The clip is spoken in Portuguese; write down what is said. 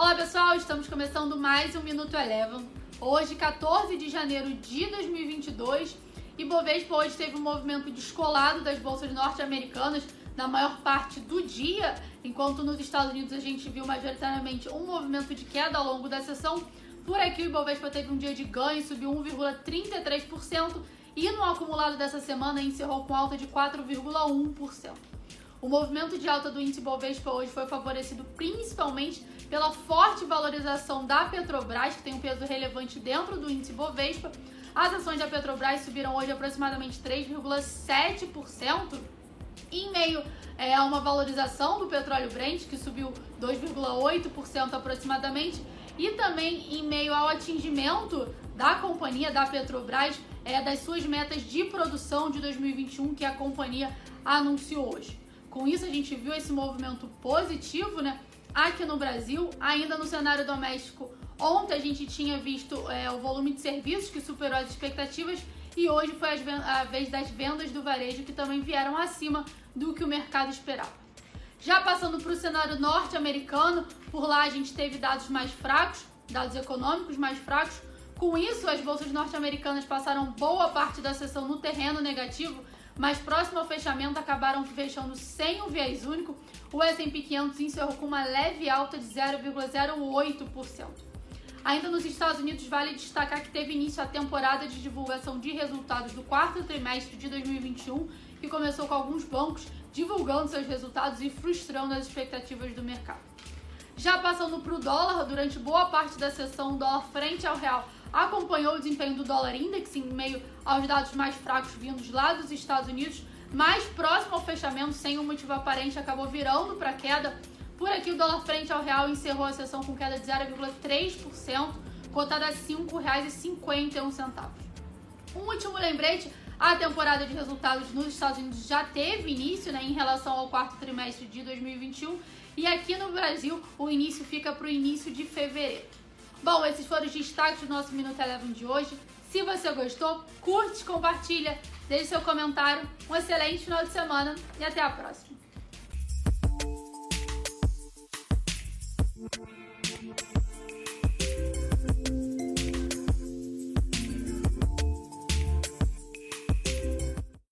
Olá pessoal, estamos começando mais um Minuto Eleven. Hoje, 14 de janeiro de 2022, e Bovespa hoje teve um movimento descolado das bolsas norte-americanas na maior parte do dia, enquanto nos Estados Unidos a gente viu majoritariamente um movimento de queda ao longo da sessão. Por aqui o Ibovespa teve um dia de ganho, subiu 1,33% e no acumulado dessa semana encerrou com alta de 4,1%. O movimento de alta do índice Bovespa hoje foi favorecido principalmente pela forte valorização da Petrobras, que tem um peso relevante dentro do índice Bovespa. As ações da Petrobras subiram hoje aproximadamente 3,7%, em meio é, a uma valorização do petróleo Brent, que subiu 2,8% aproximadamente, e também em meio ao atingimento da companhia, da Petrobras, é, das suas metas de produção de 2021 que a companhia anunciou hoje. Com isso, a gente viu esse movimento positivo, né? Aqui no Brasil, ainda no cenário doméstico, ontem a gente tinha visto é, o volume de serviços que superou as expectativas e hoje foi a vez das vendas do varejo que também vieram acima do que o mercado esperava. Já passando para o cenário norte-americano, por lá a gente teve dados mais fracos, dados econômicos mais fracos. Com isso, as bolsas norte-americanas passaram boa parte da sessão no terreno negativo, mas próximo ao fechamento acabaram fechando sem um viés único. O S&P 500 encerrou com uma leve alta de 0,08%. Ainda nos Estados Unidos, vale destacar que teve início a temporada de divulgação de resultados do quarto trimestre de 2021, que começou com alguns bancos divulgando seus resultados e frustrando as expectativas do mercado. Já passando para o dólar, durante boa parte da sessão, o dólar frente ao real acompanhou o desempenho do dólar index em meio aos dados mais fracos vindos lá dos Estados Unidos, mais próximo ao fechamento, sem um motivo aparente, acabou virando para queda. Por aqui, o dólar frente ao real encerrou a sessão com queda de 0,3%, cotada a R$ 5,51. Um último lembrete: a temporada de resultados nos Estados Unidos já teve início né, em relação ao quarto trimestre de 2021 e aqui no Brasil o início fica para o início de fevereiro. Bom, esses foram os destaques do nosso Minuto Eleven de hoje. Se você gostou, curte, compartilha, deixe seu comentário. Um excelente final de semana e até a próxima.